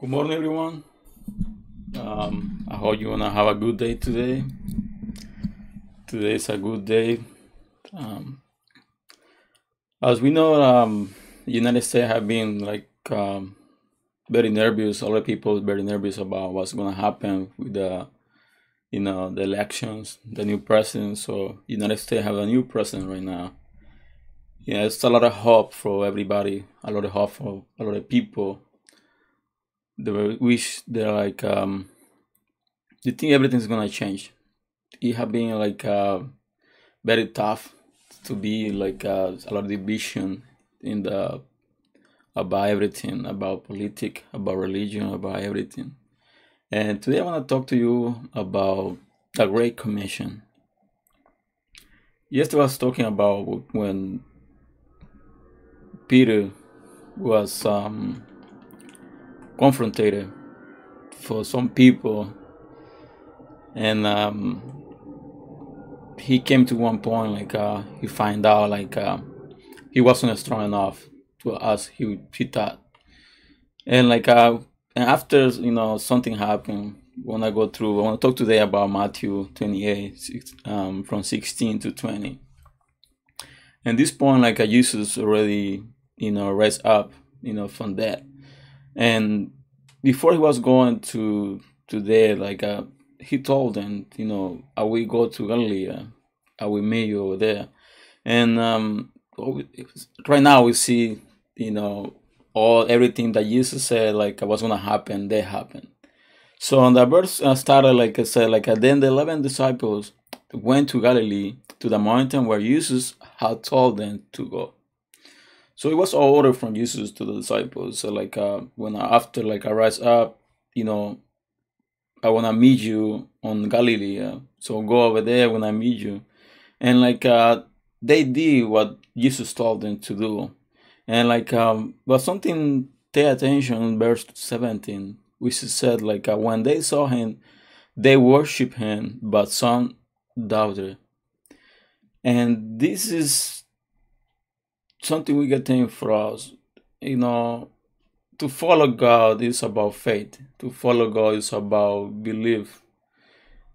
Good morning, everyone. Um, I hope you wanna have a good day today. Today is a good day. Um, as we know, um, United States have been like um, very nervous. A lot of people very nervous about what's gonna happen with the, you know, the elections, the new president. So United States have a new president right now. Yeah, it's a lot of hope for everybody. A lot of hope for a lot of people. They wish they're like um, you think everything's gonna change. It have been like uh, very tough to be like uh, a lot of division in the about everything, about politics, about religion, about everything. And today I want to talk to you about the Great Commission. Yesterday I was talking about when Peter was um, confronted for some people, and um, he came to one point like uh, he find out like uh, he wasn't strong enough to us. He he thought, and like uh, and after you know something happened. When I go through, I want to talk today about Matthew twenty eight, um, from sixteen to twenty. And this point, like uh, Jesus already, you know, raised up, you know, from that. And before he was going to to there, like uh, he told them, you know, I will go to Galilee. uh, I will meet you over there. And um, right now we see, you know, all everything that Jesus said, like was gonna happen, they happen. So on the verse uh, started like I said, like then the eleven disciples went to Galilee to the mountain where Jesus had told them to go. So it was all order from Jesus to the disciples. So like uh, when I, after like I rise up, you know, I wanna meet you on Galilee. so go over there when I meet you, and like uh, they did what Jesus told them to do, and like um, but something pay attention in verse seventeen, which is said like uh, when they saw him, they worship him, but some doubted, and this is something we get think for us, you know. To follow God is about faith. To follow God is about belief.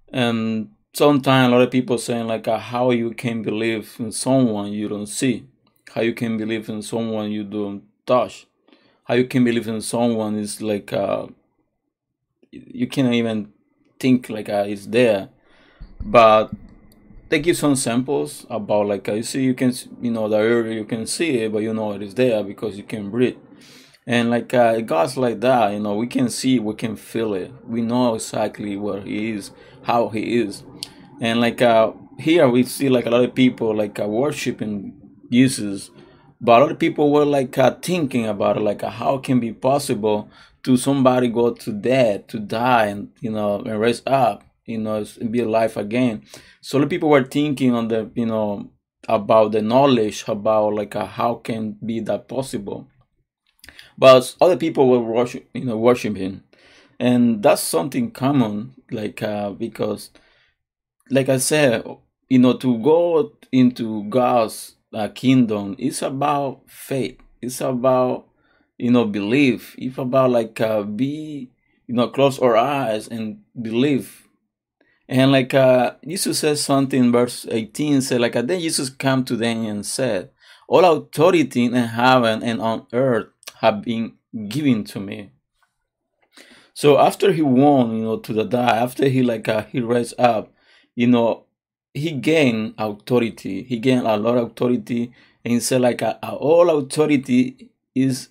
And sometimes a lot of people saying like uh, how you can believe in someone you don't see, how you can believe in someone you don't touch, how you can believe in someone is like uh, you cannot even think like uh, it's there. But they give some samples about like uh, you see you can you know the area you can see it, but you know it is there because you can breathe. And like uh, God's like that, you know, we can see, we can feel it. We know exactly where He is, how He is, and like uh, here we see like a lot of people like uh, worshiping Jesus, but a lot of people were like uh, thinking about it, like uh, how can be possible to somebody go to death, to die, and you know, and raise up, you know, be alive again. So a of people were thinking on the, you know, about the knowledge about like uh, how can be that possible. But other people were worship you know worship him and that's something common like uh because like i said you know to go into god's uh, kingdom it's about faith. It's about you know belief. It's about like uh be you know close our eyes and believe and like uh jesus says something in verse 18 say like then jesus came to them and said all authority in heaven and on earth have been given to me so after he won, you know, to the die, after he like uh, he raised up, you know, he gained authority. He gained a lot of authority, and he said like uh, all authority is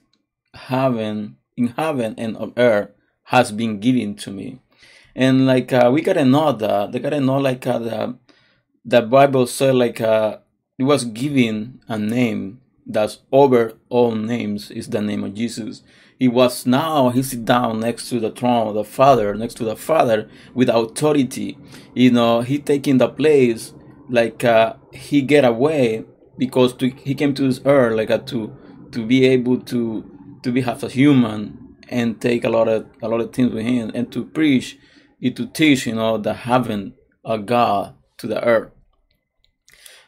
heaven in heaven and on earth has been given to me. And like uh, we gotta know that they gotta know like uh, the the Bible said like uh, it was given a name that's over all names is the name of Jesus. He was now he sit down next to the throne of the Father, next to the Father with authority. You know, he taking the place like uh, he get away because to, he came to this earth like uh, to to be able to to be half a human and take a lot of a lot of things with him and to preach to teach you know the heaven of God to the earth.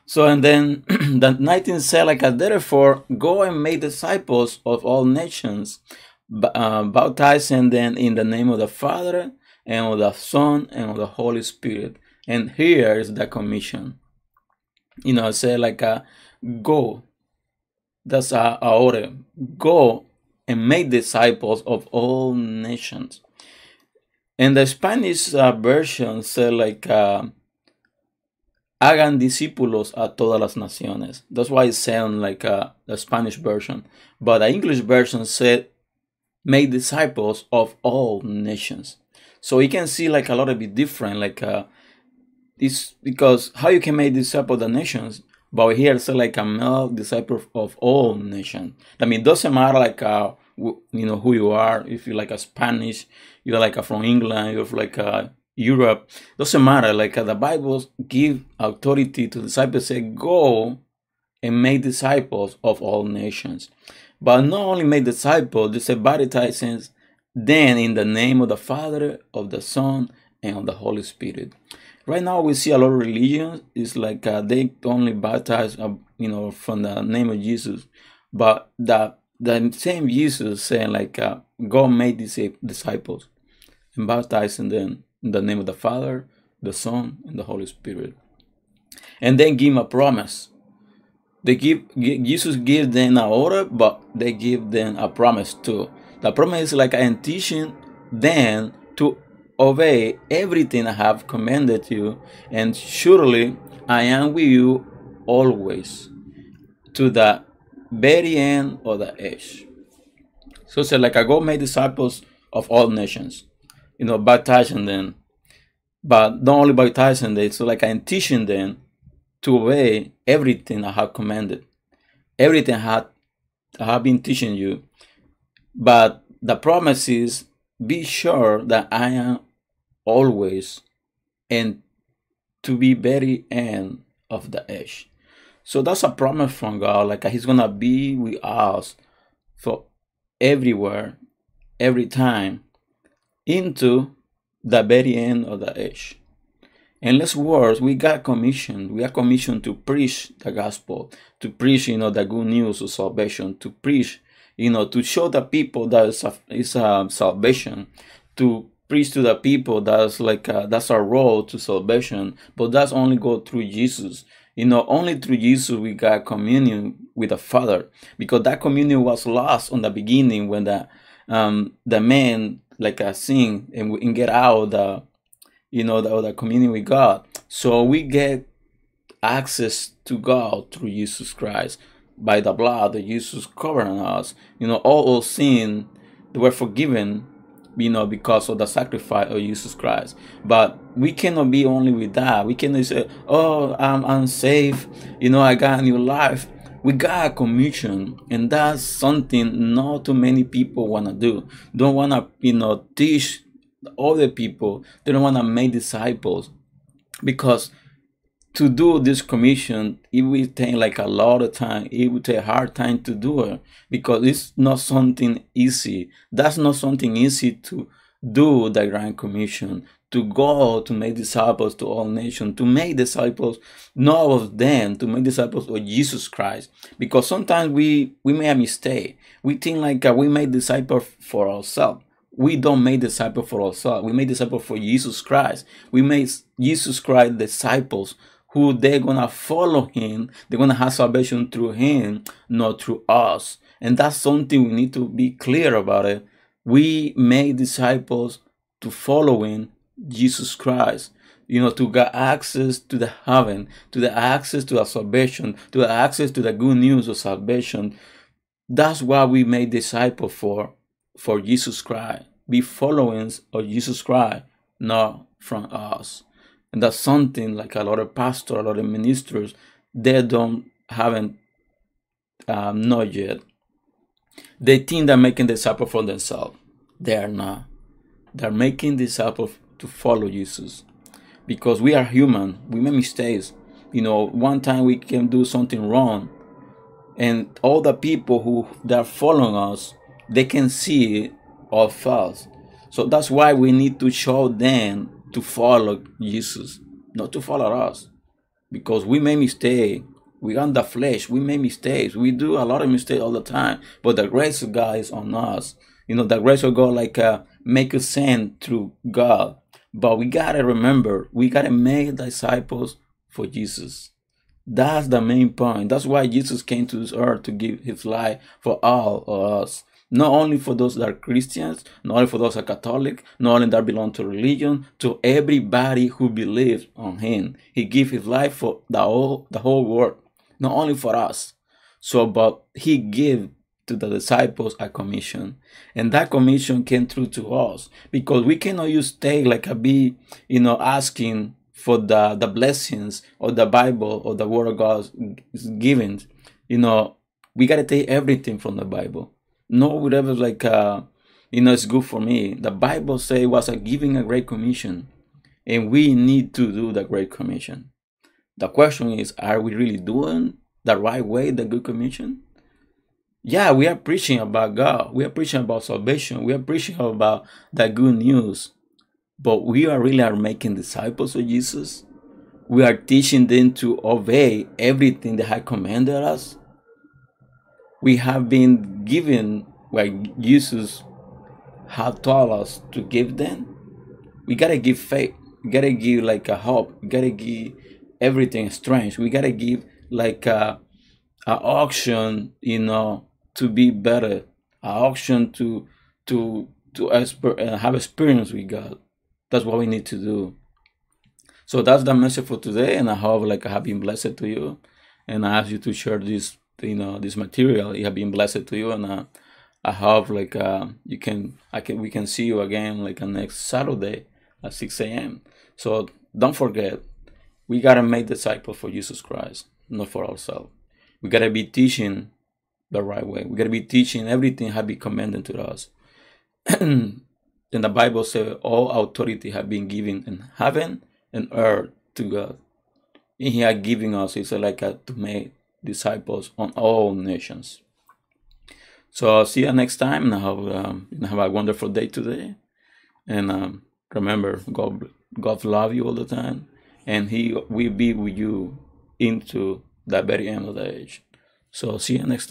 So and then the 19 said like uh, therefore go and make disciples of all nations, uh, baptizing them in the name of the Father and of the Son and of the Holy Spirit. And here is the commission. You know, say like a go. That's a, a order. Go and make disciples of all nations. And the Spanish uh, version say like uh, hagan discípulos a todas las naciones. That's why it sounds like uh, the Spanish version. But the English version said make disciples of all nations. So you can see like a lot of bit different, like uh, this because how you can make disciples of the nations, but here it's like a male disciple of all nations. I mean, doesn't matter like uh, you know who you are. If you're like a Spanish, you're like a from England, you're like a Europe. Doesn't matter. Like uh, the Bible give authority to the disciples. Say go and make disciples of all nations. But not only make disciples, they say baptizing then, in the name of the Father, of the Son, and of the Holy Spirit. Right now, we see a lot of religions. It's like uh, they only baptize, uh, you know, from the name of Jesus. But the the same Jesus saying like, uh, God made these disciples and baptizing them in the name of the Father, the Son, and the Holy Spirit. And then give a promise. They give Jesus give them an order, but they give them a promise too. The promise is like I am teaching them to obey everything I have commanded you, and surely I am with you always to the very end of the age. So say like I go make disciples of all nations, you know, baptizing them, but not only baptizing them, so like I'm teaching them to obey everything I have commanded, everything I have been teaching you, but the promise is be sure that I am always and to be very end of the age. So that's a promise from God. Like uh, He's gonna be with us for everywhere, every time, into the very end of the age. In less words, we got commissioned. We are commissioned to preach the gospel, to preach, you know, the good news of salvation, to preach you know, to show the people that is a, a salvation, to preach to the people that's like a, that's our role to salvation, but that's only go through Jesus. You know, only through Jesus we got communion with the Father, because that communion was lost on the beginning when the um the man like a sin and, and get out the you know the, the communion with God. So we get access to God through Jesus Christ by the blood that Jesus covered on us. You know, all our sin they were forgiven, you know, because of the sacrifice of Jesus Christ. But we cannot be only with that. We cannot say, "Oh, I'm unsafe," you know, I got a new life. We got a commission, and that's something not too many people wanna do. Don't wanna, you know, teach other people. They don't wanna make disciples because to do this commission, it will take like a lot of time. It will take a hard time to do it because it's not something easy. That's not something easy to do the Grand Commission, to go to make disciples to all nations, to make disciples not of them, to make disciples of Jesus Christ. Because sometimes we we make a mistake. We think like we make disciples for ourselves. We don't make disciples for ourselves. We make disciples for Jesus Christ. We make Jesus Christ disciples who they're gonna follow him, they're gonna have salvation through him, not through us. And that's something we need to be clear about it. We make disciples to following Jesus Christ. You know, to get access to the heaven, to the access to the salvation, to the access to the good news of salvation. That's what we make disciples for, for Jesus Christ. Be followers of Jesus Christ, not from us. And that's something like a lot of pastors, a lot of ministers, they don't haven't um, not yet. They think they're making disciples for themselves. They are not. They're making disciples to follow Jesus. Because we are human. We make mistakes. You know, one time we can do something wrong. And all the people who they are following us, they can see our faults. So that's why we need to show them to follow Jesus, not to follow us. Because we make mistakes. We are the flesh. We make mistakes. We do a lot of mistakes all the time. But the grace of God is on us. You know, the grace of God like uh, make us sin through God. But we gotta remember, we gotta make disciples for Jesus. That's the main point. That's why Jesus came to this earth to give his life for all of us. Not only for those that are Christians, not only for those that are Catholic, not only that belong to religion, to everybody who believes on him. He gave his life for the whole the whole world, not only for us. So, but he gave to the disciples a commission, and that commission came through to us because we cannot just stay like a be, you know, asking for the the blessings or the Bible or the Word of God is given. You know, we gotta take everything from the Bible. No whatever like uh you know it's good for me. The Bible say it was a giving a great commission, and we need to do the great commission. The question is, are we really doing the right way, the good commission? Yeah, we are preaching about God. We are preaching about salvation. We are preaching about the good news. But we are really are making disciples of Jesus. We are teaching them to obey everything that He commanded us. We have been given what Jesus had taught us to give them. We gotta give faith. We gotta give like a hope. We gotta give everything strength. We gotta give like a, a auction, you know, to be better. A auction to to to exper- uh, have experience with God. That's what we need to do. So that's the message for today, and I hope like I have been blessed to you, and I ask you to share this, you know, this material. It have been blessed to you, and uh, I hope like uh, you can, I can, we can see you again like on next Saturday at six a.m. So don't forget, we gotta make disciples for Jesus Christ, not for ourselves. We gotta be teaching the right way. We gotta be teaching everything have been commanded to us. and the Bible says all authority have been given in heaven and earth to God. And He has given us, it's like a, to make disciples on all nations. So I'll see you next time and have, um, have a wonderful day today. And um, remember, God, God love you all the time, and He will be with you into the very end of the age. So see you next time.